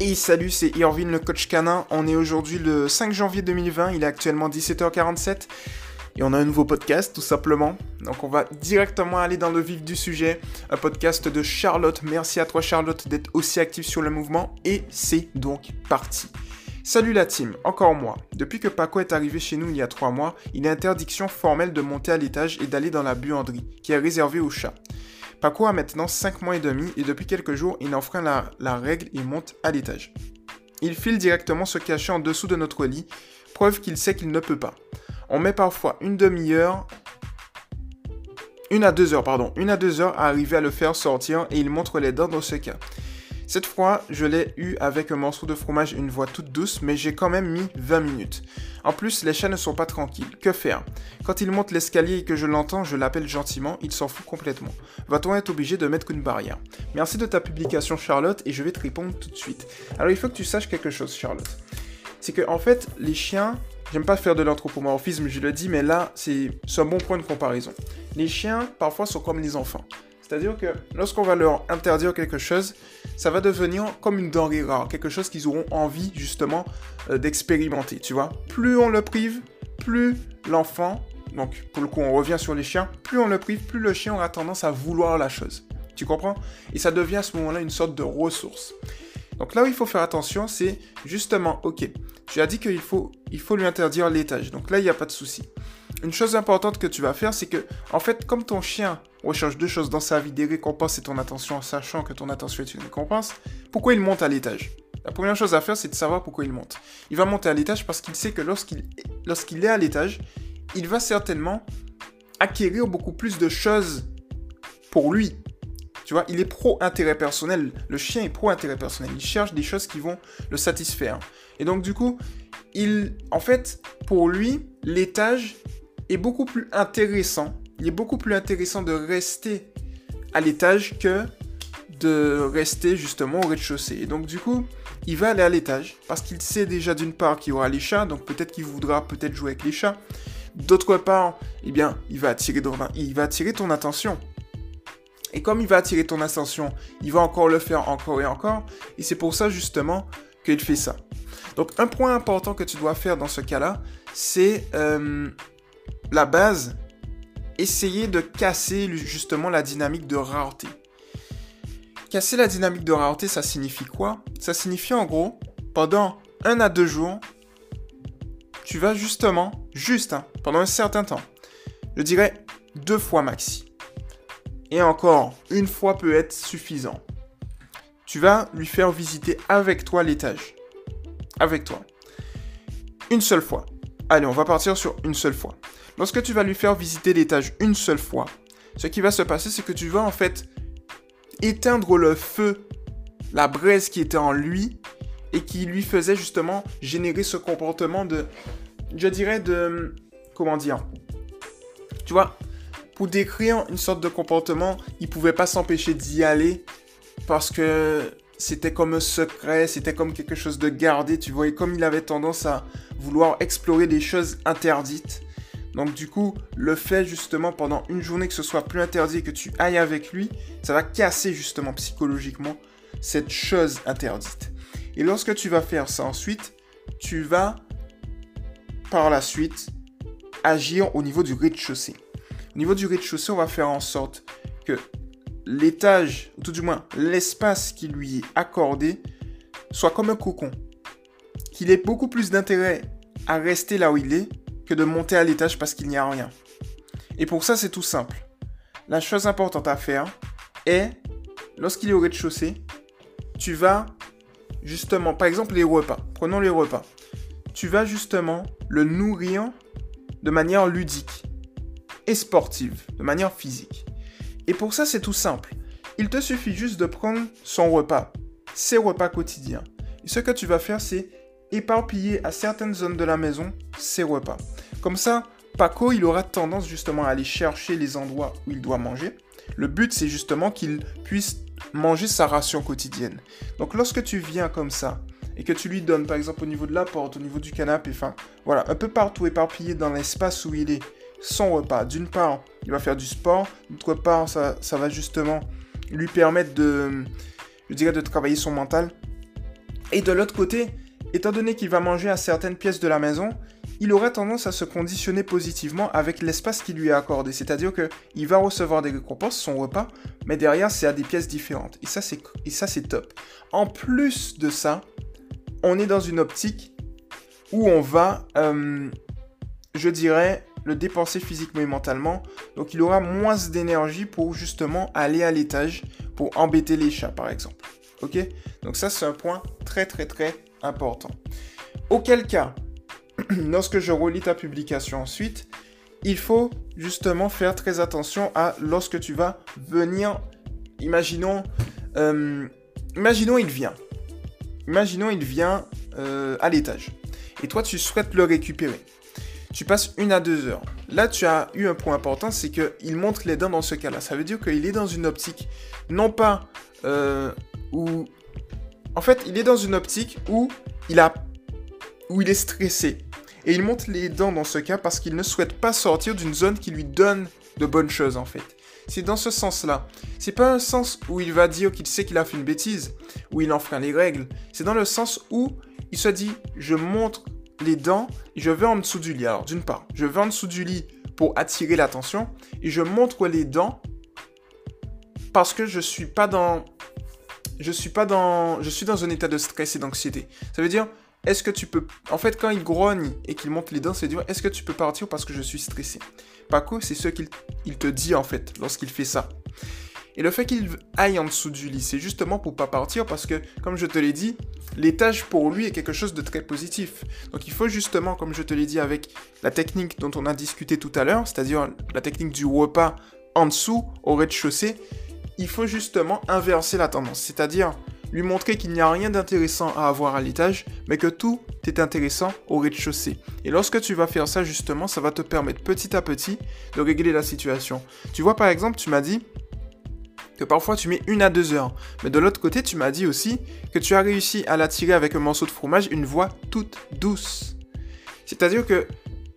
Et salut, c'est Irvine le coach canin. On est aujourd'hui le 5 janvier 2020, il est actuellement 17h47 et on a un nouveau podcast tout simplement. Donc on va directement aller dans le vif du sujet. Un podcast de Charlotte. Merci à toi Charlotte d'être aussi active sur le mouvement et c'est donc parti. Salut la team, encore moi. Depuis que Paco est arrivé chez nous il y a 3 mois, il a interdiction formelle de monter à l'étage et d'aller dans la buanderie, qui est réservée aux chats. Paco a maintenant 5 mois et demi et depuis quelques jours, il enfreint la, règle et monte à l'étage. Il file directement se cacher en dessous de notre lit, preuve qu'il sait qu'il ne peut pas. On met parfois une demi-heure, une à deux heures, pardon, une à deux heures à arriver à le faire sortir et il montre les dents dans ce cas. Cette fois, je l'ai eu avec un morceau de fromage et une voix toute douce, mais j'ai quand même mis 20 minutes. En plus, les chats ne sont pas tranquilles. Que faire? Quand il monte l'escalier et que je l'entends, je l'appelle gentiment, il s'en fout complètement. Va-t-on être obligé de mettre une barrière? Merci de ta publication, Charlotte, et je vais te répondre tout de suite. Alors, il faut que tu saches quelque chose, Charlotte. C'est que, en fait, les chiens, J'aime pas faire de l'anthropomorphisme, je le dis, mais là, c'est un bon point de comparaison. Les chiens, parfois, sont comme les enfants. C'est-à-dire que lorsqu'on va leur interdire quelque chose, ça va devenir comme une denrée rare, quelque chose qu'ils auront envie justement euh, d'expérimenter, tu vois. Plus on le prive, plus l'enfant, donc pour le coup on revient sur les chiens, plus on le prive, plus le chien aura tendance à vouloir la chose. Tu comprends? Et ça devient à ce moment-là une sorte de ressource. Donc là où il faut faire attention, c'est justement, ok, tu as dit qu'il faut, il faut lui interdire l'étage. Donc là, il n'y a pas de souci. Une chose importante que tu vas faire, c'est que, en fait, comme ton chien recherche deux choses dans sa vie, des récompenses et ton attention, en sachant que ton attention est une récompense, pourquoi il monte à l'étage? La première chose à faire, c'est de savoir pourquoi il monte. Il va monter à l'étage parce qu'il sait que lorsqu'il est à l'étage, il va certainement acquérir beaucoup plus de choses pour lui. Tu vois, il est pro-intérêt personnel. Le chien est pro-intérêt personnel. Il cherche des choses qui vont le satisfaire. Et donc, du coup, il, en fait, pour lui, l'étage est beaucoup plus intéressant. Il est beaucoup plus intéressant de rester à l'étage que de rester justement au rez-de-chaussée. Et donc du coup, il va aller à l'étage parce qu'il sait déjà d'une part qu'il y aura les chats, donc peut-être qu'il voudra peut-être jouer avec les chats. D'autre part, eh bien, il va attirer ton, il va attirer ton attention. Et comme il va attirer ton attention, il va encore le faire encore et encore. Et c'est pour ça justement qu'il fait ça. Donc un point important que tu dois faire dans ce cas-là, c'est euh, la base, essayer de casser justement la dynamique de rareté. Casser la dynamique de rareté, ça signifie quoi? Ça signifie en gros, pendant un à deux jours, tu vas justement, juste, hein, pendant un certain temps, je dirais deux fois maxi. Et encore, une fois peut être suffisant. Tu vas lui faire visiter avec toi l'étage. Avec toi. Une seule fois. Allez, on va partir sur une seule fois. Lorsque tu vas lui faire visiter l'étage une seule fois, ce qui va se passer, c'est que tu vas en fait éteindre le feu, la braise qui était en lui et qui lui faisait justement générer ce comportement de, je dirais de, comment dire, tu vois, pour décrire une sorte de comportement, il pouvait pas s'empêcher d'y aller parce que c'était comme un secret, c'était comme quelque chose de gardé, tu vois, et comme il avait tendance à vouloir explorer des choses interdites, donc du coup, le fait justement pendant une journée que ce soit plus interdit que tu ailles avec lui, ça va casser justement psychologiquement cette chose interdite. Et lorsque tu vas faire ça ensuite, tu vas par la suite agir au niveau du rez-de-chaussée. Au niveau du rez-de-chaussée, on va faire en sorte que l'étage, ou tout du moins l'espace qui lui est accordé, soit comme un cocon. Qu'il ait beaucoup plus d'intérêt à rester là où il est que de monter à l'étage parce qu'il n'y a rien. Et pour ça, c'est tout simple. La chose importante à faire est, lorsqu'il est au rez-de-chaussée, tu vas justement, par exemple les repas, prenons les repas, tu vas justement le nourrir de manière ludique et sportive, de manière physique. Et pour ça, c'est tout simple. Il te suffit juste de prendre son repas, ses repas quotidiens. Et ce que tu vas faire, c'est éparpiller à certaines zones de la maison ses repas. Comme ça, Paco, il aura tendance justement à aller chercher les endroits où il doit manger. Le but, c'est justement qu'il puisse manger sa ration quotidienne. Donc lorsque tu viens comme ça, et que tu lui donnes par exemple au niveau de la porte, au niveau du canapé, enfin voilà, un peu partout éparpillé dans l'espace où il est, son repas. D'une part, il va faire du sport, d'autre part, ça, va justement lui permettre de, je de travailler son mental Et de l'autre côté, étant donné qu'il va manger à certaines pièces de la maison, il aura tendance à se conditionner positivement avec l'espace qui lui est accordé. C'est-à-dire qu'il va recevoir des récompenses, son repas, mais derrière, c'est à des pièces différentes. Et ça, c'est, top. En plus de ça, on est dans une optique où on va, euh, je dirais, le dépenser physiquement et mentalement. Donc il aura moins d'énergie pour justement aller à l'étage, pour embêter les chats par exemple. Ok? Donc ça c'est un point très très très important. Auquel cas, lorsque je relis ta publication ensuite, il faut justement faire très attention à lorsque tu vas venir, imaginons, euh, imaginons il vient, imaginons il vient euh, à l'étage, et toi tu souhaites le récupérer. Tu passes une à deux heures. Là, tu as eu un point important, c'est qu'il montre les dents dans ce cas-là. Ça veut dire qu'il est dans une optique, non pas euh, où... En fait, il est dans une optique où il, a... où il est stressé. Et il monte les dents dans ce cas parce qu'il ne souhaite pas sortir d'une zone qui lui donne de bonnes choses en fait. C'est dans ce sens-là. C'est pas un sens où il va dire qu'il sait qu'il a fait une bêtise, où il enfreint les règles. C'est dans le sens où il se dit je montre les dents et je vais en dessous du lit. Alors d'une part, je vais en dessous du lit pour attirer l'attention et je montre les dents parce que je suis pas dans je suis pas dans je suis dans un état de stress et d'anxiété. Ça veut dire est-ce que tu peux... En fait, quand il grogne et qu'il monte les dents, c'est dire, est-ce que tu peux partir parce que je suis stressé? Paco, c'est ce qu'il te dit en fait lorsqu'il fait ça. Et le fait qu'il aille en dessous du lit, c'est justement pour pas partir parce que, comme je te l'ai dit, l'étage pour lui est quelque chose de très positif. Donc il faut justement, comme je te l'ai dit avec la technique dont on a discuté tout à l'heure, c'est-à-dire la technique du repas en dessous, au rez-de-chaussée, il faut justement inverser la tendance. C'est-à-dire lui montrer qu'il n'y a rien d'intéressant à avoir à l'étage, mais que tout est intéressant au rez-de-chaussée. Et lorsque tu vas faire ça, justement, ça va te permettre petit à petit de régler la situation. Tu vois, par exemple, tu m'as dit que parfois tu mets une à deux heures. Mais de l'autre côté, tu m'as dit aussi que tu as réussi à l'attirer avec un morceau de fromage, une voix toute douce. C'est-à-dire que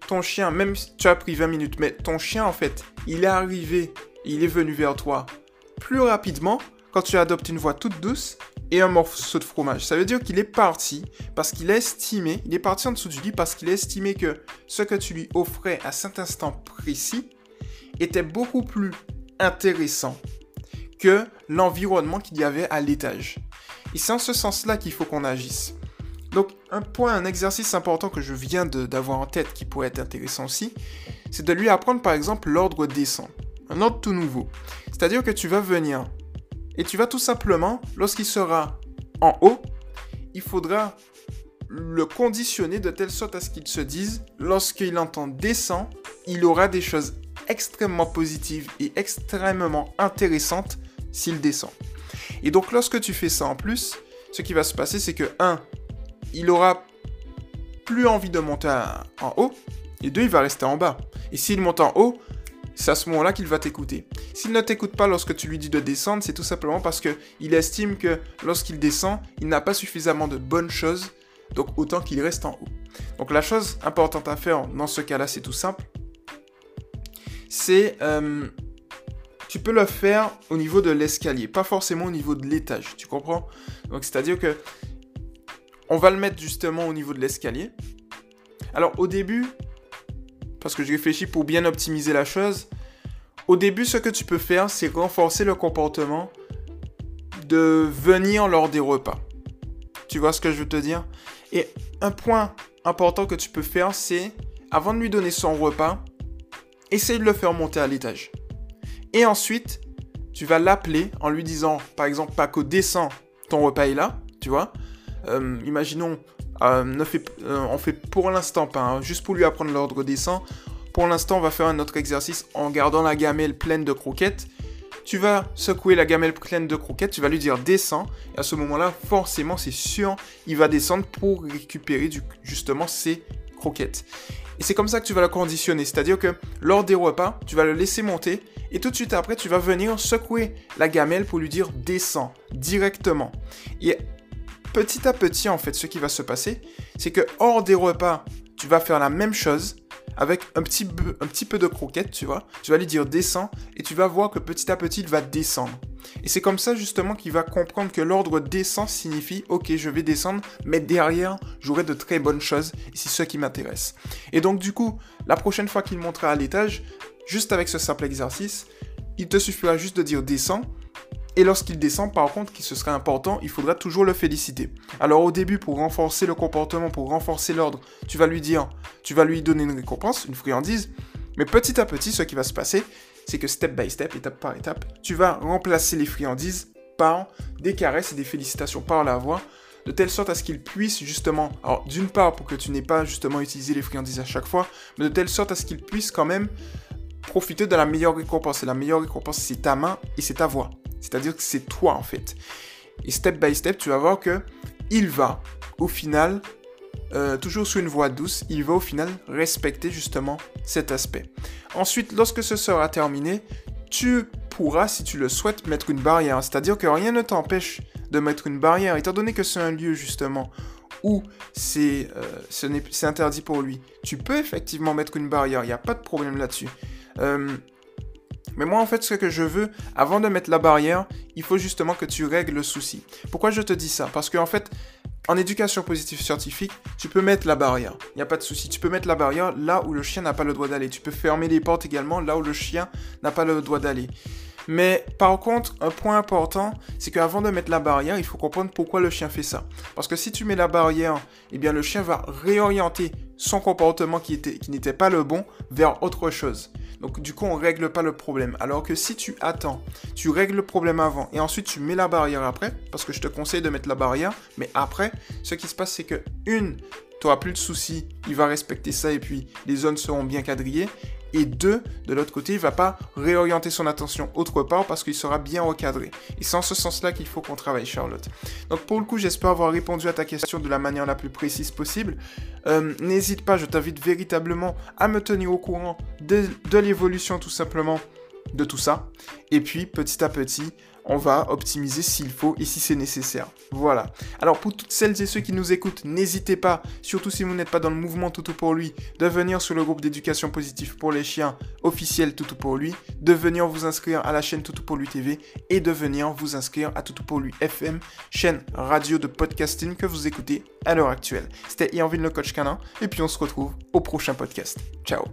ton chien, même si tu as pris 20 minutes, mais ton chien, en fait, il est arrivé, il est venu vers toi plus rapidement quand tu adoptes une voix toute douce et un morceau de fromage. Ça veut dire qu'il est parti parce qu'il a estimé, il est parti en dessous du lit parce qu'il a estimé que ce que tu lui offrais à cet instant précis était beaucoup plus intéressant que l'environnement qu'il y avait à l'étage. Et c'est en ce sens-là qu'il faut qu'on agisse. Donc un point, un exercice important que je viens d'avoir en tête qui pourrait être intéressant aussi, c'est de lui apprendre par exemple l'ordre descend. Un ordre tout nouveau. C'est-à-dire que tu vas venir et tu vas tout simplement, lorsqu'il sera en haut, il faudra le conditionner de telle sorte à ce qu'il se dise, lorsqu'il entend descend, il aura des choses extrêmement positives et extrêmement intéressantes s'il descend. Et donc lorsque tu fais ça en plus, ce qui va se passer, c'est que 1, il aura plus envie de monter en haut, et 2, il va rester en bas. Et s'il monte en haut, c'est à ce moment-là qu'il va t'écouter. S'il ne t'écoute pas lorsque tu lui dis de descendre, c'est tout simplement parce qu'il estime que lorsqu'il descend, il n'a pas suffisamment de bonnes choses, donc autant qu'il reste en haut. Donc la chose importante à faire dans ce cas-là, c'est tout simple. C'est... Euh, tu peux le faire au niveau de l'escalier, pas forcément au niveau de l'étage, tu comprends? Donc c'est-à-dire que on va le mettre justement au niveau de l'escalier. Alors au début, parce que je réfléchis pour bien optimiser la chose. Au début, ce que tu peux faire, c'est renforcer le comportement de venir lors des repas. Tu vois ce que je veux te dire? Et un point important que tu peux faire, c'est, avant de lui donner son repas, essaye de le faire monter à l'étage. Et ensuite, tu vas l'appeler en lui disant, par exemple, Paco, descends, ton repas est là, tu vois. Euh, imaginons, euh, ne fait, euh, on fait pour l'instant pas, hein, juste pour lui apprendre l'ordre descend. Pour l'instant, on va faire un autre exercice en gardant la gamelle pleine de croquettes. Tu vas secouer la gamelle pleine de croquettes, tu vas lui dire descends, et à ce moment-là, forcément, c'est sûr, il va descendre pour récupérer du, justement ses croquettes. Et c'est comme ça que tu vas la conditionner, c'est-à-dire que lors des repas, tu vas le laisser monter, et tout de suite après, tu vas venir secouer la gamelle pour lui dire descends directement. Et petit à petit, en fait, ce qui va se passer, c'est que hors des repas, tu vas faire la même chose avec un petit, peu, de croquette, tu vois. Tu vas lui dire descends et tu vas voir que petit à petit, il va descendre. Et c'est comme ça justement qu'il va comprendre que l'ordre descend signifie ok je vais descendre, mais derrière j'aurai de très bonnes choses et c'est ce qui m'intéresse. Et donc du coup, la prochaine fois qu'il montera à l'étage, juste avec ce simple exercice, il te suffira juste de dire descends et lorsqu'il descend, par contre, qui ce serait important, il faudra toujours le féliciter. Alors au début, pour renforcer le comportement, pour renforcer l'ordre, tu vas lui dire, tu vas lui donner une récompense, une friandise. Mais petit à petit, ce qui va se passer, c'est que step by step, étape par étape, tu vas remplacer les friandises par des caresses et des félicitations par la voix, de telle sorte à ce qu'il puisse justement, alors d'une part pour que tu n'aies pas justement utilisé les friandises à chaque fois, mais de telle sorte à ce qu'il puisse quand même profiter de la meilleure récompense. Et la meilleure récompense, c'est ta main et c'est ta voix. C'est-à-dire que c'est toi en fait. Et step by step, tu vas voir que il va, au final, euh, toujours sous une voix douce, il va au final respecter justement cet aspect. Ensuite, lorsque ce sera terminé, tu pourras, si tu le souhaites, mettre une barrière. C'est-à-dire que rien ne t'empêche de mettre une barrière, étant donné que c'est un lieu justement où c'est euh, interdit pour lui. Tu peux effectivement mettre une barrière, il n'y a pas de problème là-dessus. Euh, mais moi, en fait, ce que je veux, avant de mettre la barrière, il faut justement que tu règles le souci. Pourquoi je te dis ça? Parce qu'en fait, en éducation positive scientifique, tu peux mettre la barrière. Il n'y a pas de souci. Tu peux mettre la barrière là où le chien n'a pas le droit d'aller. Tu peux fermer les portes également là où le chien n'a pas le droit d'aller. Mais par contre, un point important, c'est qu'avant de mettre la barrière, il faut comprendre pourquoi le chien fait ça. Parce que si tu mets la barrière, eh bien le chien va réorienter son comportement qui n'était pas le bon vers autre chose. Donc du coup, on règle pas le problème. Alors que si tu attends, tu règles le problème avant et ensuite tu mets la barrière après, parce que je te conseille de mettre la barrière, mais après, ce qui se passe, c'est que une, tu n'auras plus de soucis, il va respecter ça et puis les zones seront bien quadrillées. Et deux, de l'autre côté, il va pas réorienter son attention autre part parce qu'il sera bien recadré. Et c'est en ce sens-là qu'il faut qu'on travaille, Charlotte. Donc pour le coup, j'espère avoir répondu à ta question de la manière la plus précise possible. Euh, n'hésite pas, je t'invite véritablement à me tenir au courant de l'évolution tout simplement de tout ça. Et puis petit à petit, on va optimiser s'il faut et si c'est nécessaire. Voilà. Alors pour toutes celles et ceux qui nous écoutent, n'hésitez pas, surtout si vous n'êtes pas dans le mouvement Toutou pour lui, de venir sur le groupe d'éducation positive pour les chiens officiel Toutou pour lui, de venir vous inscrire à la chaîne Toutou pour lui TV et de venir vous inscrire à Toutou pour lui FM, chaîne radio de podcasting que vous écoutez à l'heure actuelle. C'était Yanvin le coach canin et puis on se retrouve au prochain podcast. Ciao